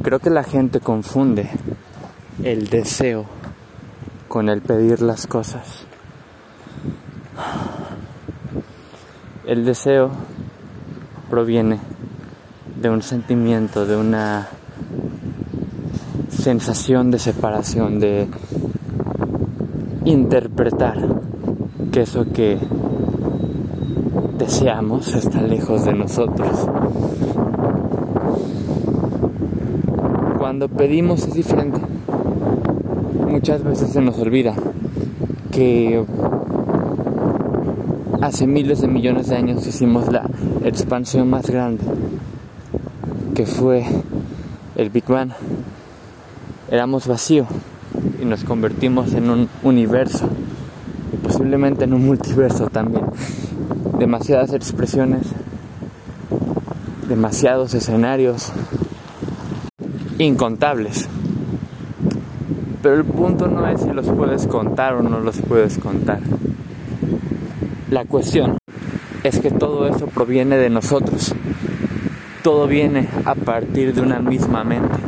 Creo que la gente confunde el deseo con el pedir las cosas. El deseo proviene de un sentimiento, de una sensación de separación, de interpretar que eso que deseamos está lejos de nosotros. Cuando pedimos es diferente. Muchas veces se nos olvida que hace miles de millones de años hicimos la expansión más grande, que fue el Big Bang. Éramos vacío y nos convertimos en un universo y posiblemente en un multiverso también. Demasiadas expresiones, demasiados escenarios, incontables. Pero el punto no es si los puedes contar o no los puedes contar. La cuestión es que todo eso proviene de nosotros. Todo viene a partir de una misma mente.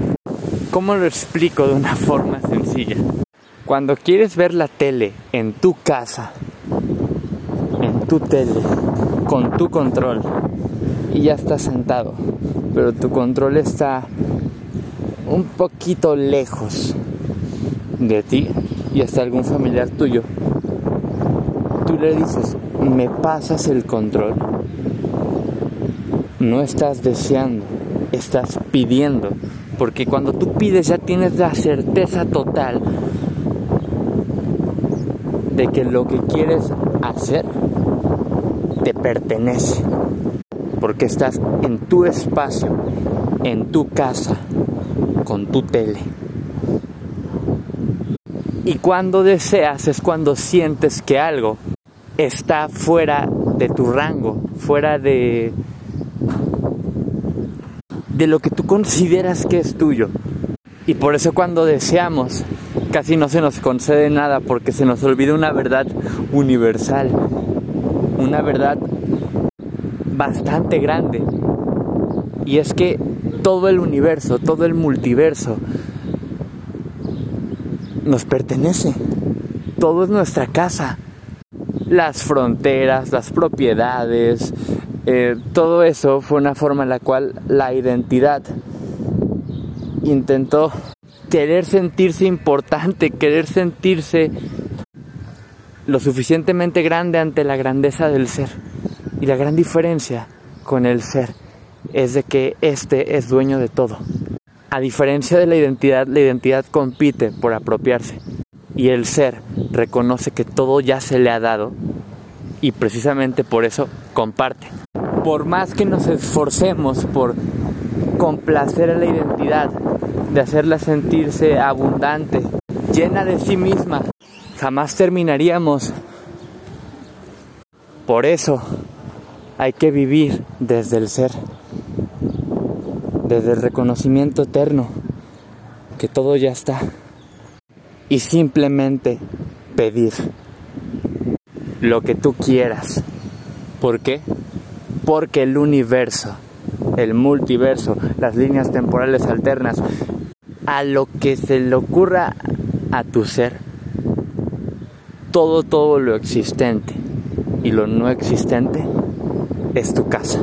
¿Cómo lo explico de una forma sencilla? Cuando quieres ver la tele en tu casa, en tu tele, con tu control, y ya estás sentado, pero tu control está un poquito lejos de ti y hasta algún familiar tuyo, tú le dices, me pasas el control. No estás deseando, estás pidiendo. Porque cuando tú pides ya tienes la certeza total de que lo que quieres hacer te pertenece. Porque estás en tu espacio, en tu casa, con tu tele. Y cuando deseas es cuando sientes que algo está fuera de tu rango, fuera de de lo que tú consideras que es tuyo. Y por eso cuando deseamos casi no se nos concede nada porque se nos olvida una verdad universal, una verdad bastante grande. Y es que todo el universo, todo el multiverso nos pertenece. Todo es nuestra casa. Las fronteras, las propiedades, eh, todo eso fue una forma en la cual la identidad intentó querer sentirse importante, querer sentirse lo suficientemente grande ante la grandeza del ser. Y la gran diferencia con el ser es de que este es dueño de todo. A diferencia de la identidad, la identidad compite por apropiarse y el ser reconoce que todo ya se le ha dado y precisamente por eso comparte. Por más que nos esforcemos por complacer a la identidad, de hacerla sentirse abundante, llena de sí misma, jamás terminaríamos. Por eso hay que vivir desde el ser, desde el reconocimiento eterno, que todo ya está, y simplemente pedir lo que tú quieras. ¿Por qué? Porque el universo, el multiverso, las líneas temporales alternas, a lo que se le ocurra a tu ser, todo, todo lo existente y lo no existente es tu casa.